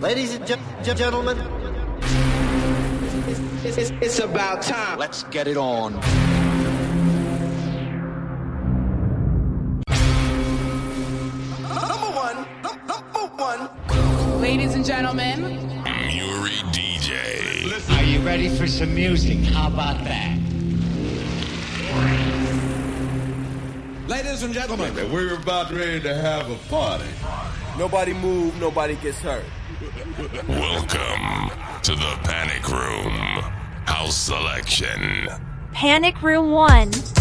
Ladies and gentlemen, it's, it's, it's about time. Let's get it on. Number one, number one. ladies and gentlemen. Muri DJ. Are you ready for some music? How about that? Ladies and gentlemen, we're about ready to have a party. Nobody move, nobody gets hurt. Welcome to the Panic Room House Selection. Panic Room 1.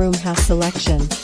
room house selection.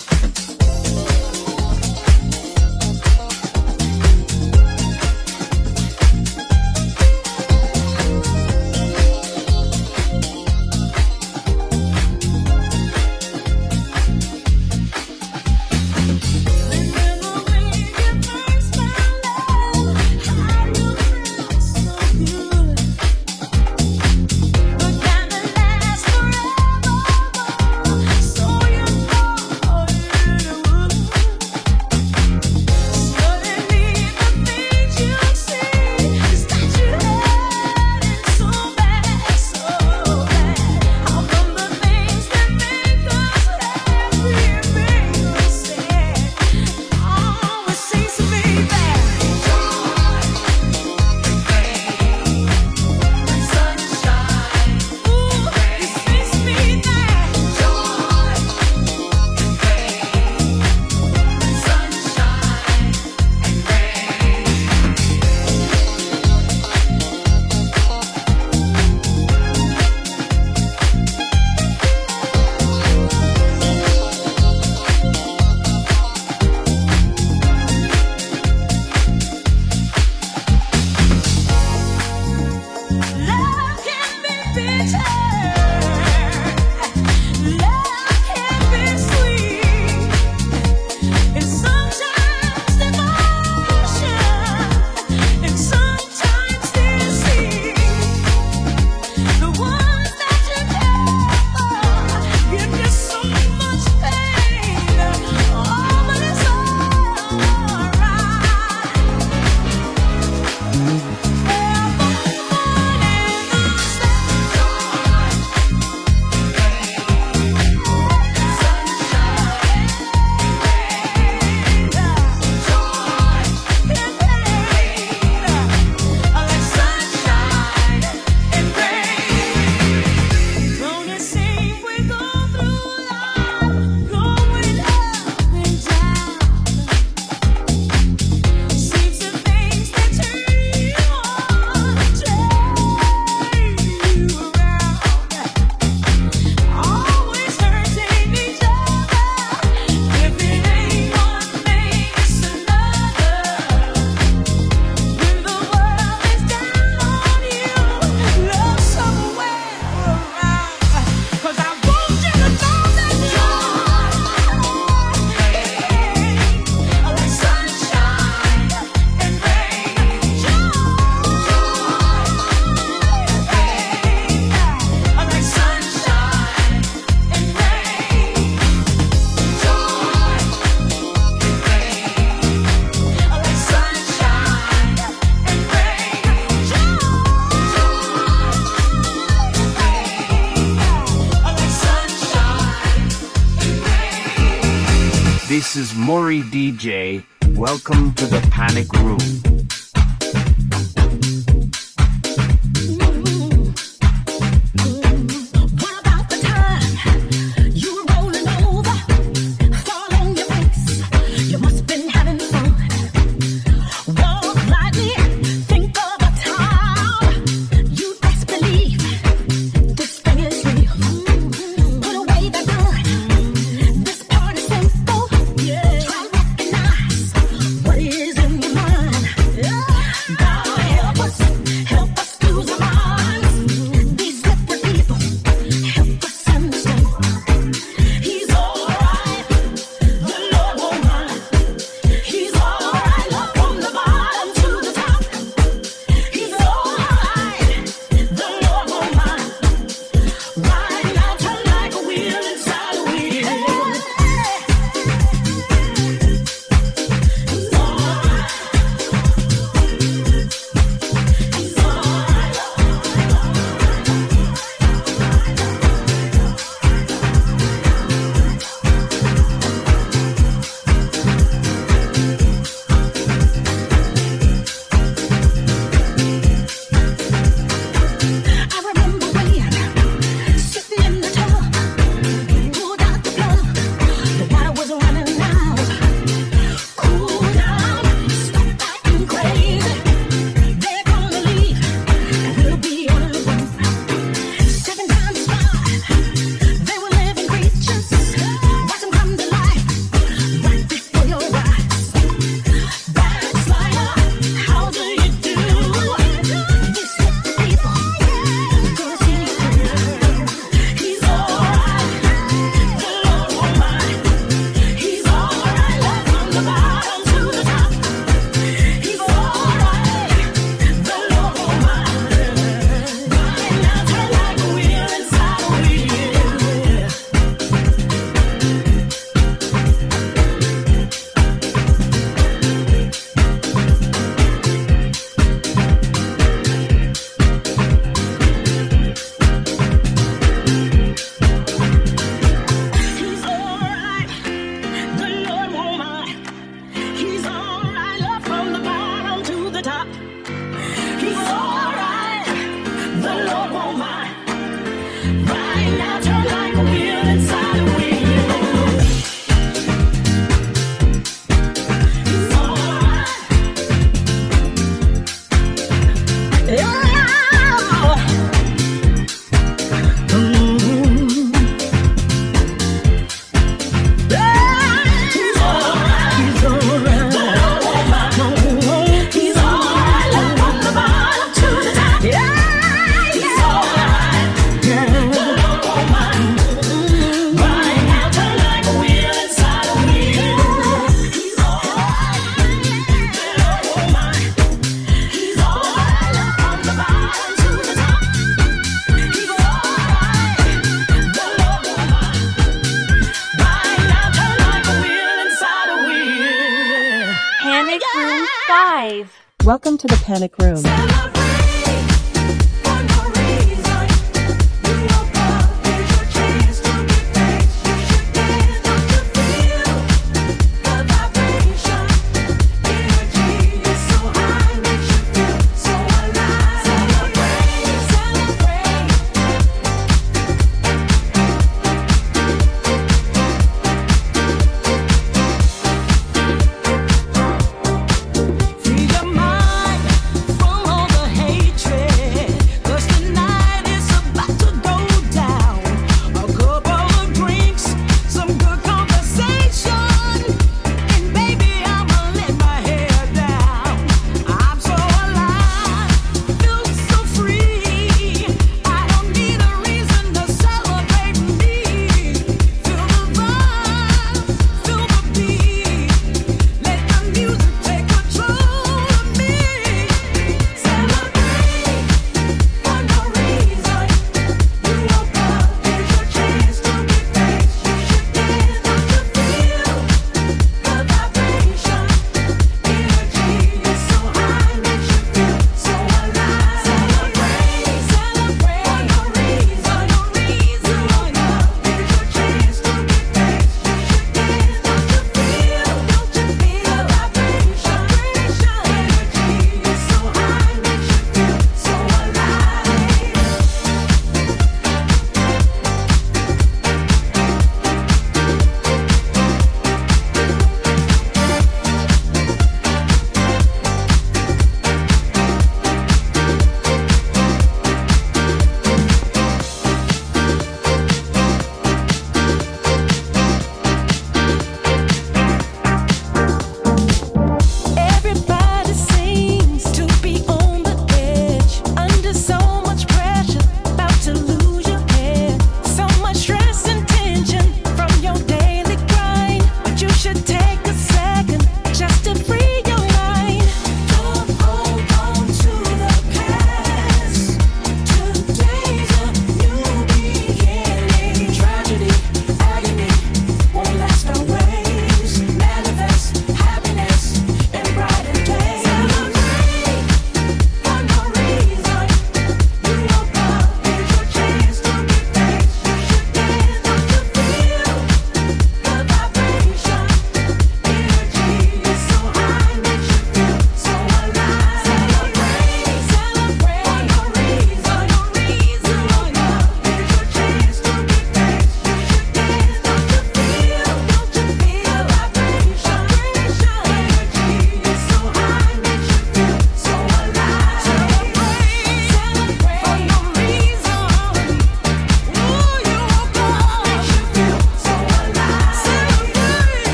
Muri DJ. Welcome to the Panic Room.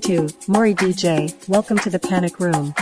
22, Muri DJ, welcome to the Panic Room.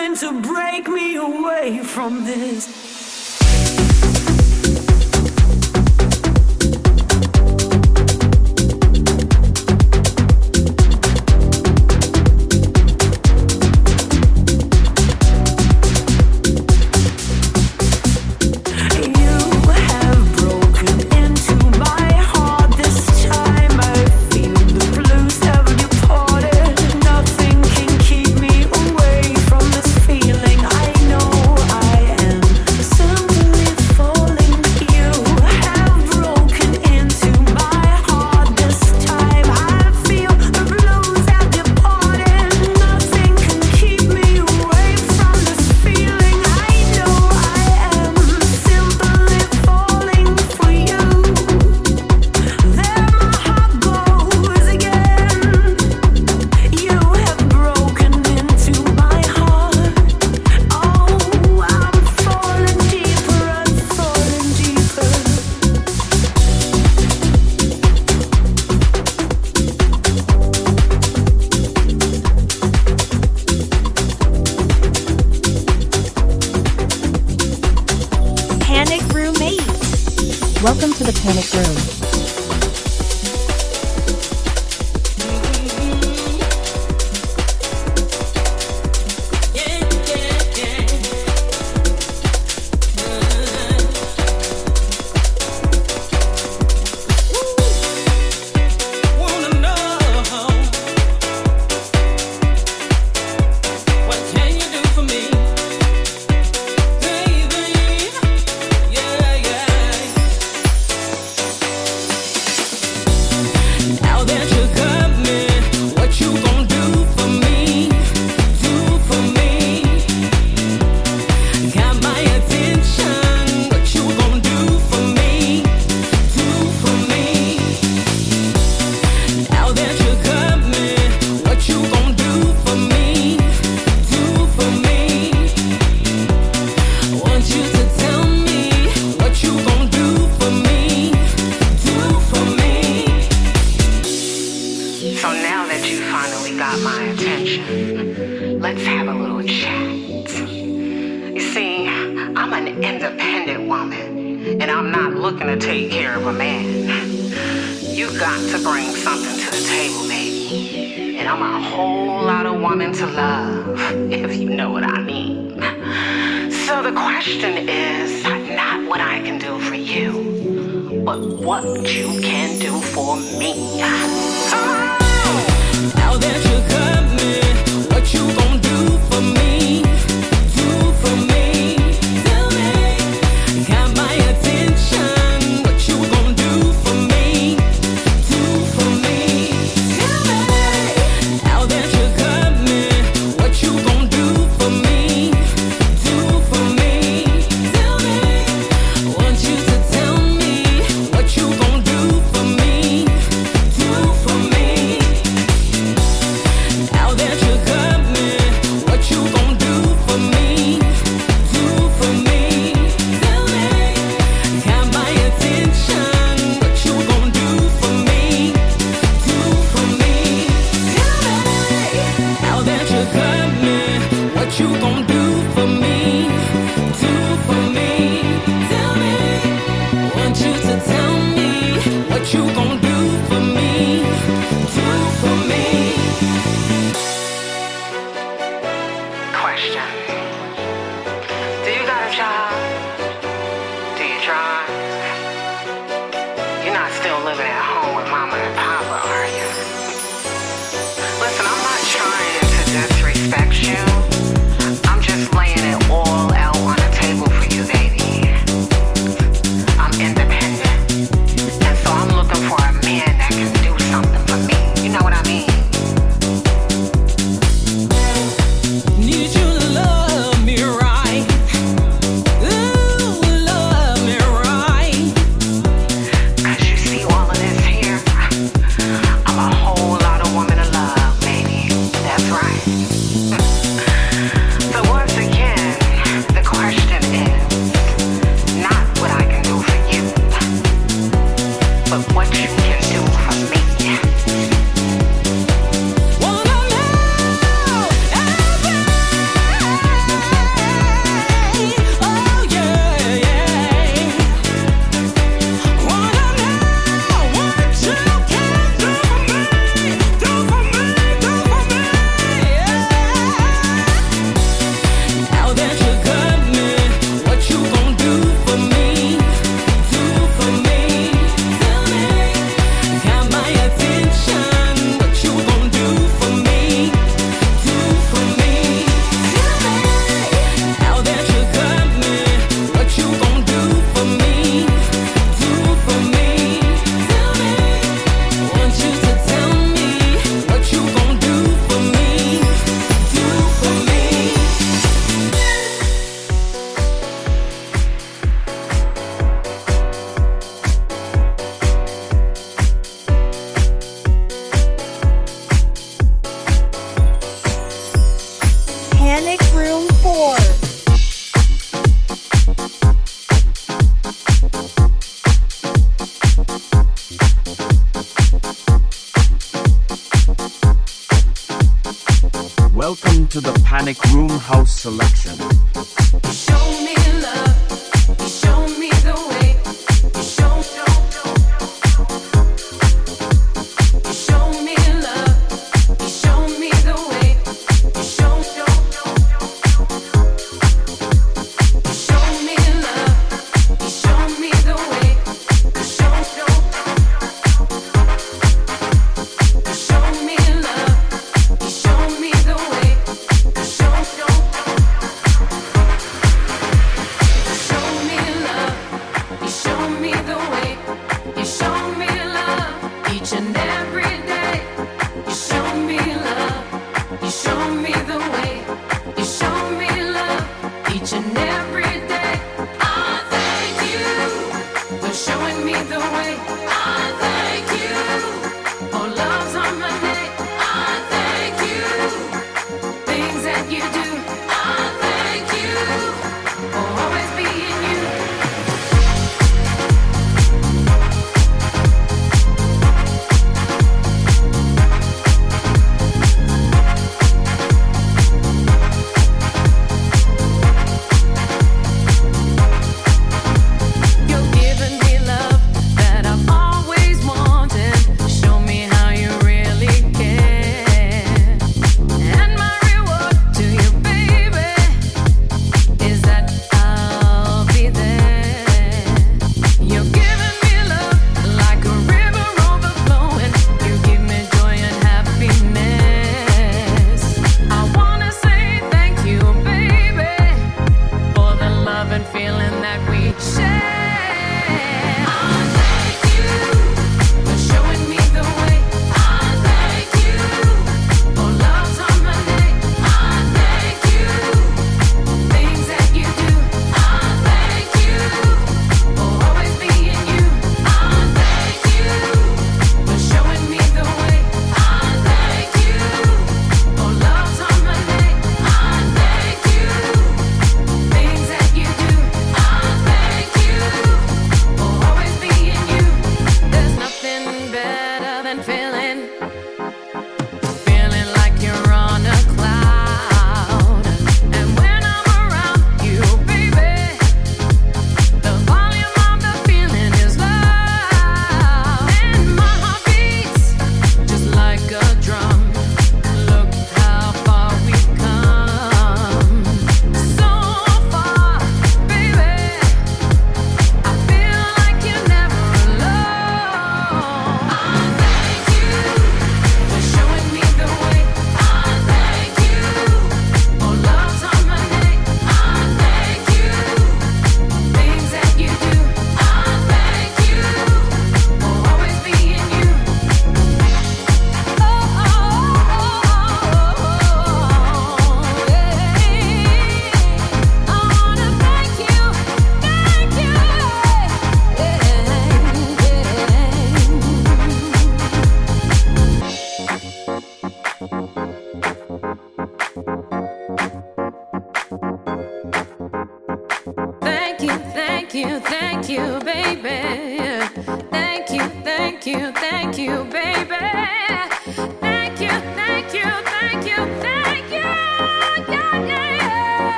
Nothing to break me away from this.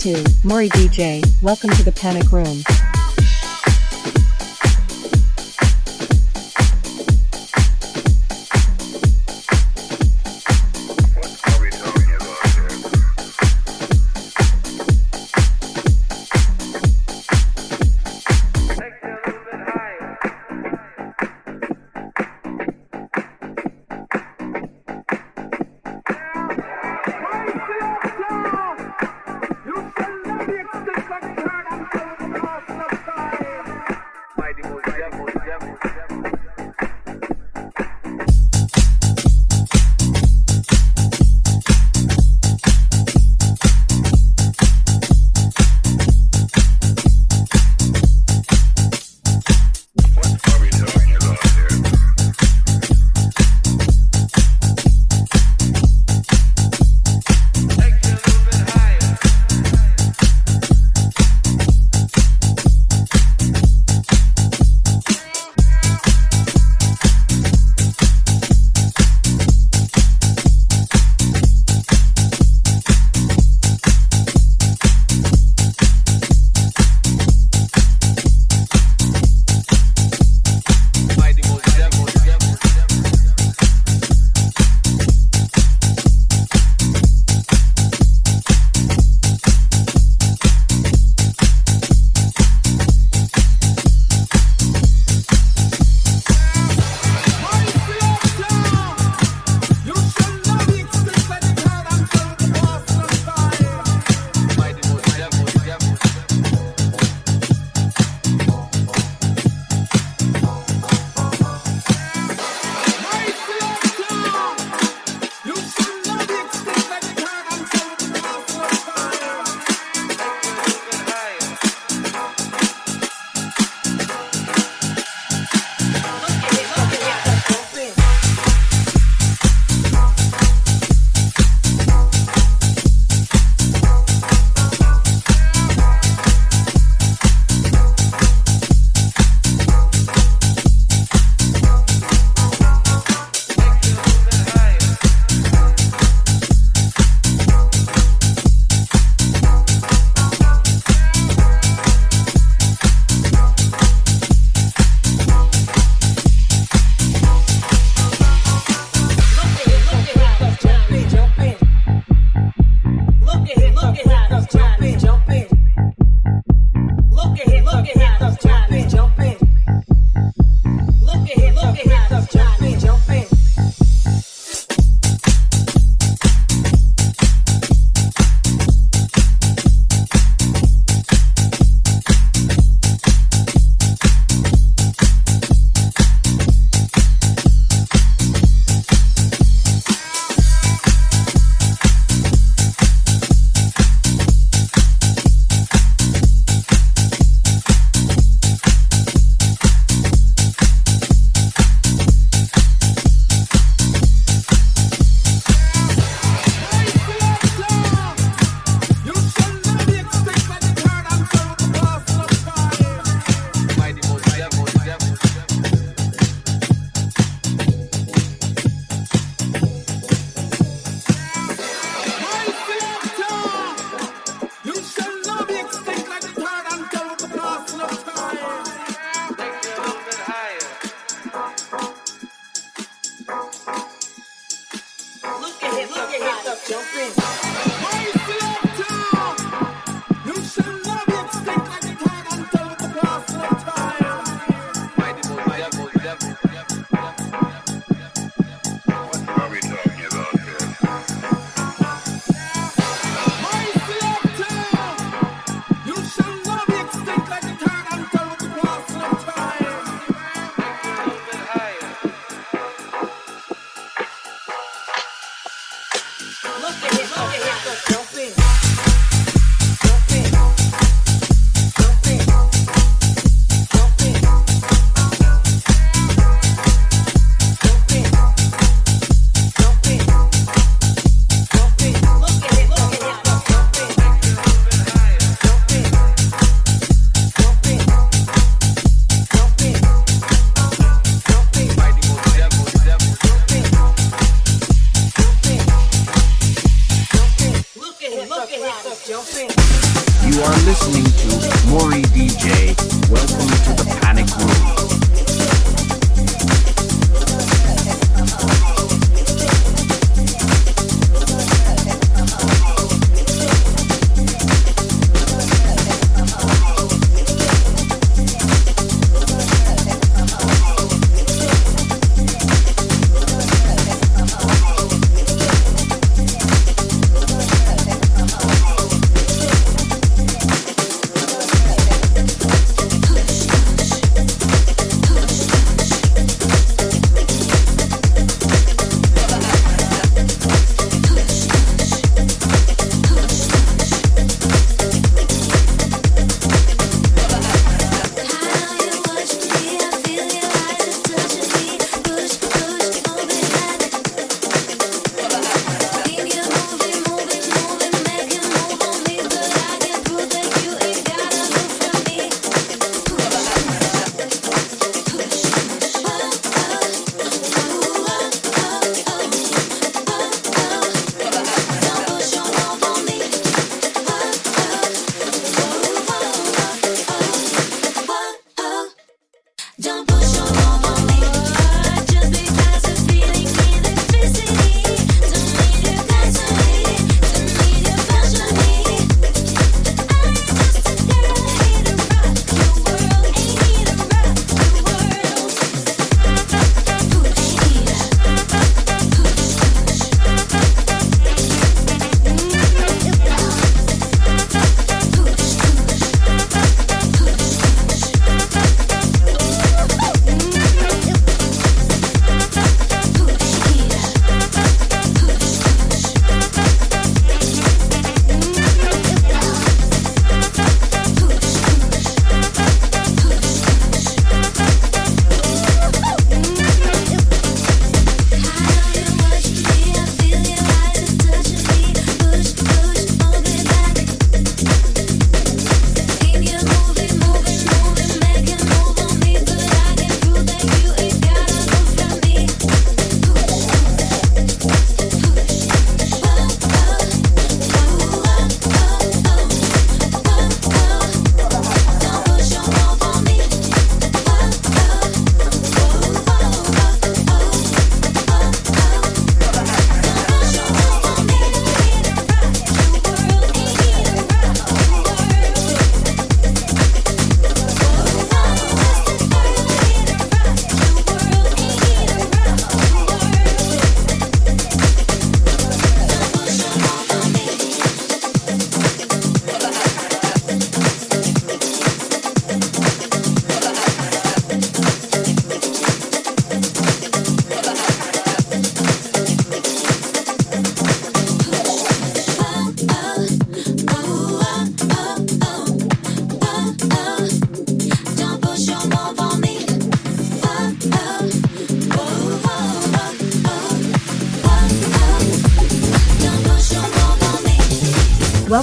To Muri DJ. Welcome to the Panic Room. You are listening to Muri DJ. Welcome to the Panic Room.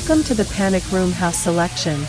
Welcome to the Panic Room House Selection.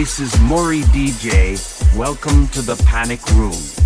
This is Muri DJ. Welcome to the Panic Room.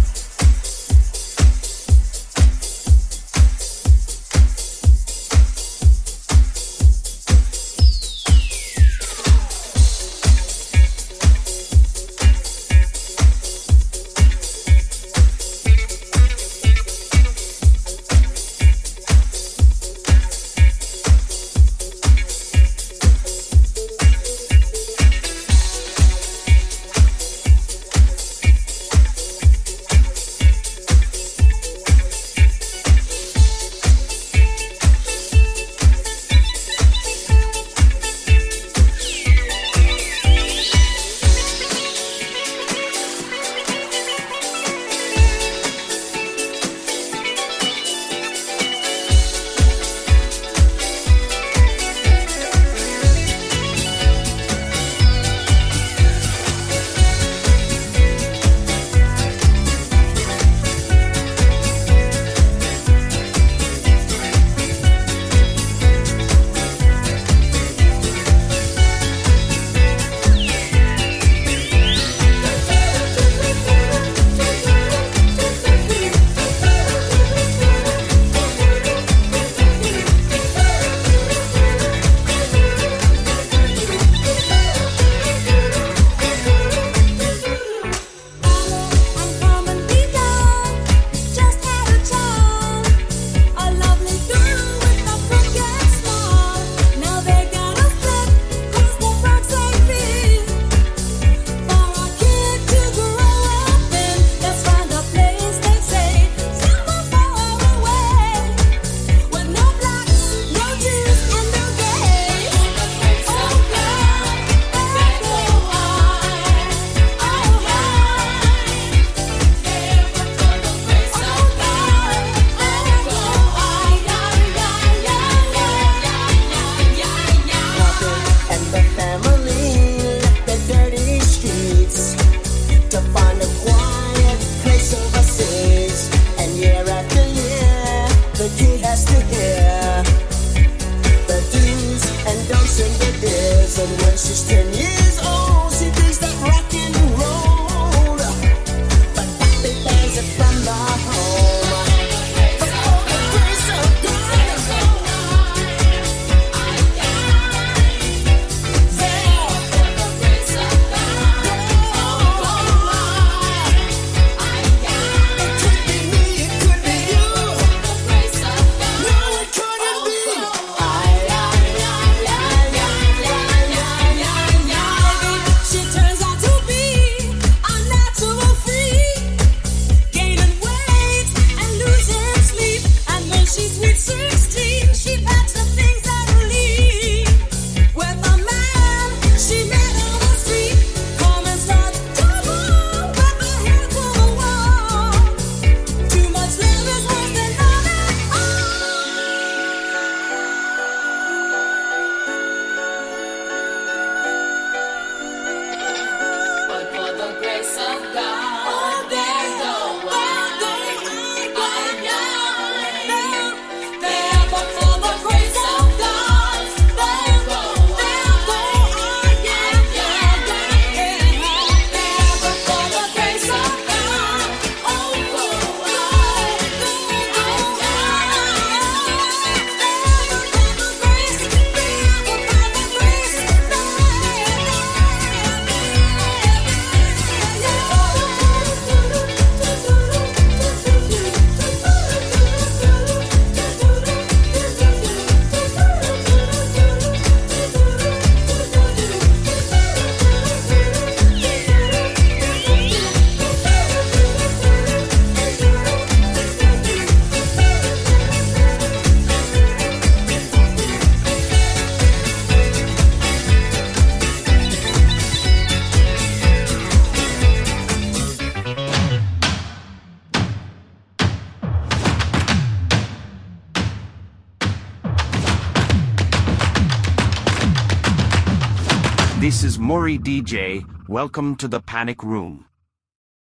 Muri DJ. Welcome to the Panic Room.